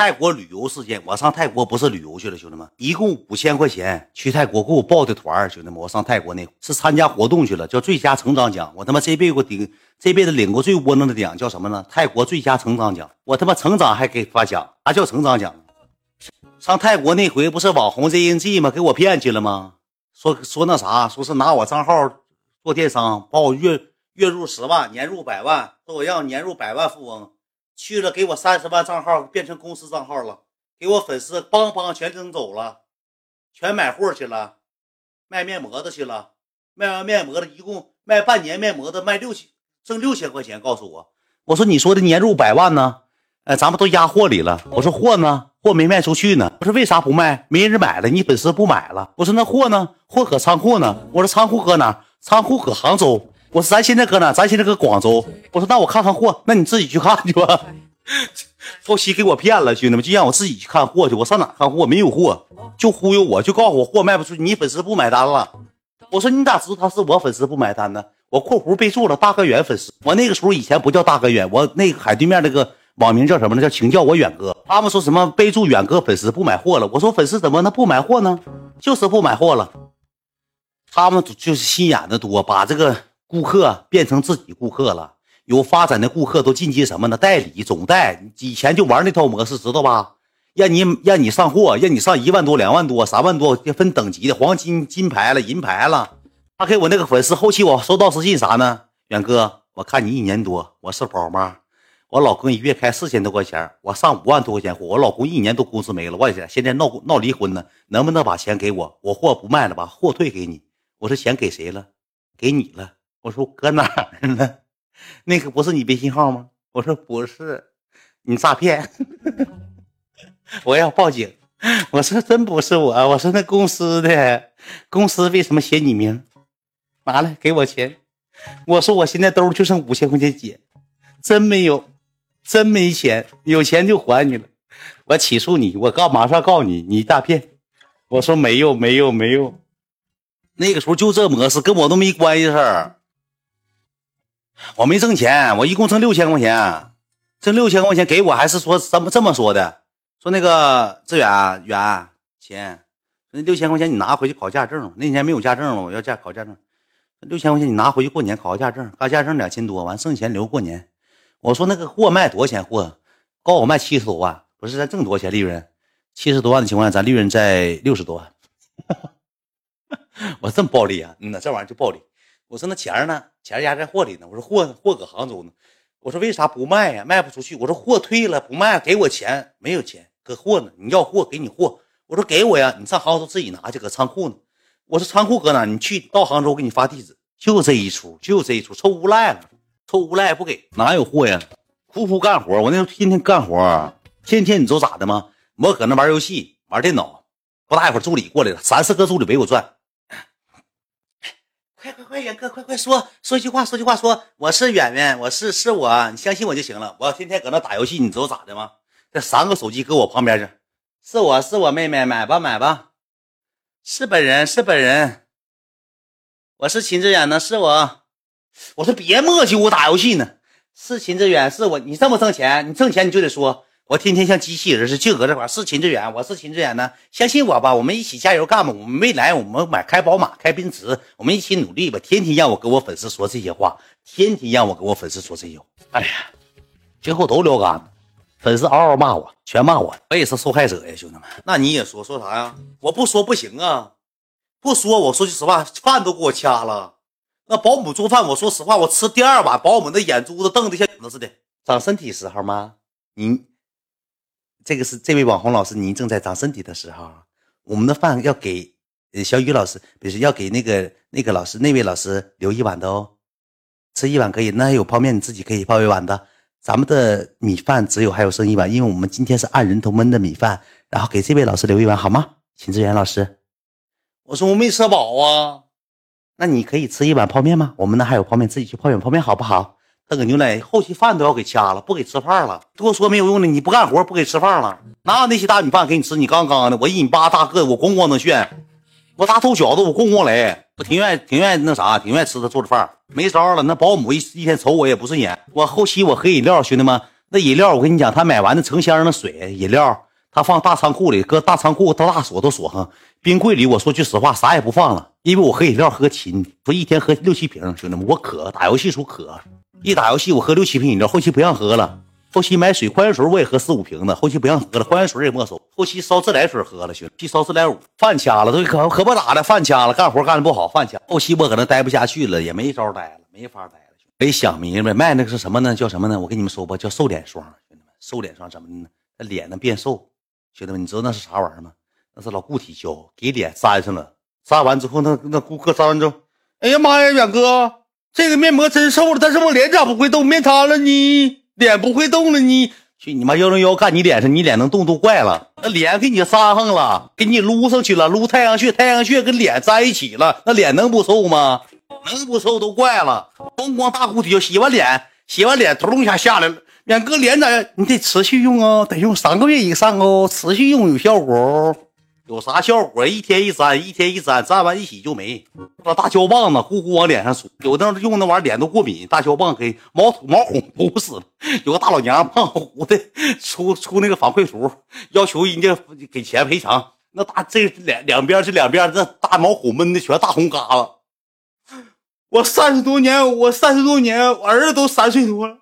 泰国旅游事件，我上泰国不是旅游去了，兄弟们，一共五千块钱去泰国给我报的团兄弟们，我上泰国那是参加活动去了，叫最佳成长奖。我他妈这辈子顶，这辈子领过最窝囊的奖叫什么呢？泰国最佳成长奖。我他妈成长还给发奖，啥叫成长奖？上泰国那回不是网红 ZNG 吗？给我骗去了吗？说说那啥，说是拿我账号做电商，把我月月入十万，年入百万，说我要年入百万富翁。去了，给我三十万账号变成公司账号了，给我粉丝邦邦全整走了，全买货去了，卖面膜的去了，卖完面膜的，一共卖半年面膜的卖六千，挣六千块钱。告诉我，我说你说的年入百万呢？哎，咱们都压货里了。我说货呢？货没卖出去呢。我说为啥不卖？没人买了，你粉丝不买了。我说那货呢？货搁仓库呢。我说仓库搁哪？仓库搁杭州。我说咱现在搁哪？咱现在搁广州。我说那我看看货，那你自己去看去吧。后期给我骗了，兄弟们就让我自己去看货去。我上哪看货？没有货，就忽悠我，就告诉我货卖不出去，你粉丝不买单了。我说你咋知道他是我粉丝不买单呢？我括弧备注了大哥远粉丝。我那个时候以前不叫大哥远，我那个海对面那个网名叫什么呢？叫请叫我远哥。他们说什么备注远哥粉丝不买货了？我说粉丝怎么能不买货呢？就是不买货了。他们就是心眼子多，把这个。顾客变成自己顾客了，有发展的顾客都进阶什么呢？代理、总代，以前就玩那套模式，知道吧？让你让你上货，让你上一万多、两万多、三万多，分等级的，黄金、金牌了、银牌了。他给我那个粉丝，后期我收到私信啥呢？远哥，我看你一年多，我是宝妈，我老公一月开四千多块钱，我上五万多块钱货，我老公一年多工资没了，我现在闹闹离婚呢，能不能把钱给我？我货不卖了，把货退给你。我说钱给谁了？给你了。我说搁哪儿呢？那个不是你微信号吗？我说不是，你诈骗，我要报警。我说真不是我，我说那公司的，公司为什么写你名？拿来给我钱。我说我现在兜就剩五千块钱姐，真没有，真没钱，有钱就还你了。我起诉你，我告马上告你，你诈骗。我说没有没有没有，那个时候就这模式，跟我都没关系事儿。我没挣钱，我一共挣六千块钱，挣六千块钱给我还是说这么这么说的？说那个志远远钱，那六千块钱你拿回去考驾证。那年没有驾证了，我要驾考驾证。六千块钱你拿回去过年考个驾证，考驾证两千多，完剩钱留过年。我说那个货卖多少钱？货告诉我卖七十多万，不是咱挣多少钱利润？七十多万的情况下，咱利润在六十多万。我这么暴利啊？嗯那这玩意儿就暴利。我说那钱呢？钱压在货里呢。我说货货搁杭州呢。我说为啥不卖呀？卖不出去。我说货退了，不卖，给我钱。没有钱，搁货呢。你要货，给你货。我说给我呀，你上杭州自己拿去，搁仓库呢。我说仓库搁哪？你去到杭州我，给你发地址。就这一出，就这一出，臭无赖了，臭无赖不给，哪有货呀？苦苦干活，我那时候天天干活，天天你知道咋的吗？我搁那玩游戏，玩电脑，不大一会儿助理过来了，三四个助理围我转。快，远哥，快快说说句话，说句话，说我是远远，我是是我，你相信我就行了。我天天搁那打游戏，你知道咋的吗？这三个手机搁我旁边去，是我是我妹妹，买吧买吧，是本人是本人，我是秦志远呢，是我。我说别磨叽，我打游戏呢，是秦志远，是我。你这么挣钱，你挣钱你就得说。我天天像机器人似的，就搁这块是秦志远，我是秦志远呢，相信我吧，我们一起加油干吧，我们未来我们买开宝马，开奔驰，我们一起努力吧。天天让我跟我粉丝说这些话，天天让我跟我粉丝说这些话，哎呀，最后都聊干了，粉丝嗷嗷骂我，全骂我，我也是受害者呀，兄弟们。那你也说说啥呀？我不说不行啊，不说，我说句实话，饭都给我掐了。那保姆做饭，我说实话，我吃第二碗，保姆那眼珠子瞪得像子似的。长身体时候吗？你。这个是这位网红老师，您正在长身体的时候，我们的饭要给小雨老师，不是要给那个那个老师那位老师留一碗的哦，吃一碗可以，那还有泡面你自己可以泡一碗的。咱们的米饭只有还有剩一碗，因为我们今天是按人头焖的米饭，然后给这位老师留一碗好吗？秦志远老师，我说我没吃饱啊，那你可以吃一碗泡面吗？我们那还有泡面，自己去泡一碗泡面好不好？喝个牛奶，后期饭都要给掐了，不给吃饭了。多说没有用的，你不干活不给吃饭了，哪有那些大米饭给你吃？你刚刚的，我一米八大个，我咣咣能炫，我大头小子，我咣咣来，我挺愿意挺愿意那啥，挺愿意吃他做的饭。没招了，那保姆一一天瞅我也不顺眼。我后期我喝饮料，兄弟们，那饮料我跟你讲，他买完的成箱的水饮料，他放大仓库里，搁大仓库他大锁都锁上。冰柜里我说句实话，啥也不放了，因为我喝饮料喝勤，说一天喝六七瓶，兄弟们，我渴，打游戏时候渴，一打游戏我喝六七瓶饮料，后期不让喝了。后期买水矿泉水我也喝四五瓶子，后期不让喝了，矿泉水也没收。后期烧自来水喝了，兄弟，烧自来水。饭掐了，都可可不咋的，饭掐了，干活干的不好，饭掐。后期我可能待不下去了，也没招待了，没法待了。没想明白，卖那个是什么呢？叫什么呢？我跟你们说吧，叫瘦脸霜，兄弟们，瘦脸霜怎么呢？那脸能变瘦，兄弟们，你知道那是啥玩意儿吗？那是老固体胶，给脸粘上了，粘完之后，那那顾客粘完之后，哎呀妈呀，远哥，这个面膜真瘦了，但是我脸咋不会动？面瘫了呢？脸不会动了，呢去你妈幺零幺干你脸上，你脸能动都怪了。那脸给你扎上了，给你撸上去了，撸太阳穴，太阳穴跟脸粘一起了，那脸能不瘦吗？能不瘦都怪了。咣咣大固体就洗完脸，洗完脸咚一下下来了。远哥脸咋？你得持续用啊，得用三个月以上哦，持续用有效果。有啥效果？一天一粘，一天一粘，粘完一洗就没。那大胶棒子呼呼往脸上杵，有的用那玩意儿脸都过敏，大胶棒给毛毛孔堵死了。有个大老娘胖乎乎的，出出那个反馈图，要求人家给钱赔偿。那大这两两边这两边这大毛孔闷的全大红疙瘩。我三十多年，我三十多年，我儿子都三岁多了，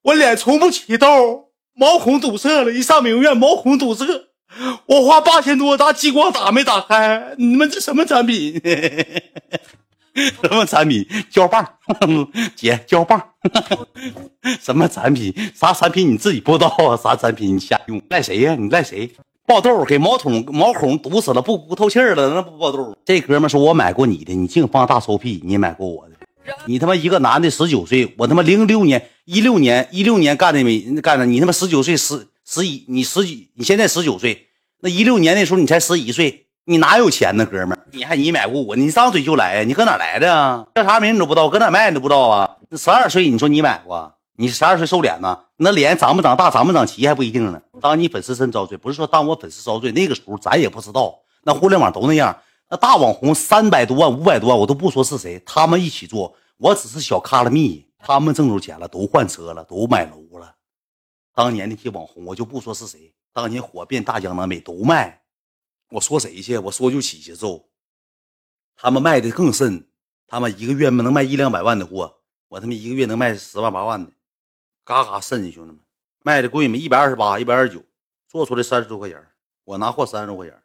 我脸从不起痘，毛孔堵塞了，一上美容院毛孔堵塞。我花八千多，打激光打没打开？你们这什么产品？什么产品？胶棒，姐，胶棒。什么产品？啥产品？你自己不知道啊？啥产品？你瞎用？赖谁呀？你赖谁？爆痘，给毛孔毛孔堵死了，不不透气了，那不爆痘？这哥们说我买过你的，你净放大臭屁！你买过我的？你他妈一个男的十九岁，我他妈零六年、一六年、一六年干的没干的？你他妈十九岁十。十一，你十几，你现在十九岁，那一六年那时候你才十一岁，你哪有钱呢，哥们儿？你还你买过我？你张嘴就来呀？你搁哪来的啊？叫啥名你都不知道，搁哪卖你都不知道啊？十二岁你说你买过？你十二岁瘦脸呢？那脸长不长大，长不长齐还不一定呢。当你粉丝真遭罪，不是说当我粉丝遭罪，那个时候咱也不知道，那互联网都那样。那大网红三百多万、五百多万，我都不说是谁，他们一起做，我只是小卡拉蜜，他们挣着钱了，都换车了，都买楼了。当年那些网红，我就不说是谁，当年火遍大江南北都卖。我说谁去？我说就起节奏。他们卖的更甚，他们一个月能卖一两百万的货，我他妈一个月能卖十万八万的，嘎嘎甚，兄弟们，卖的贵吗？一百二十八，一百二十九，做出来三十多块钱，我拿货三十多块钱。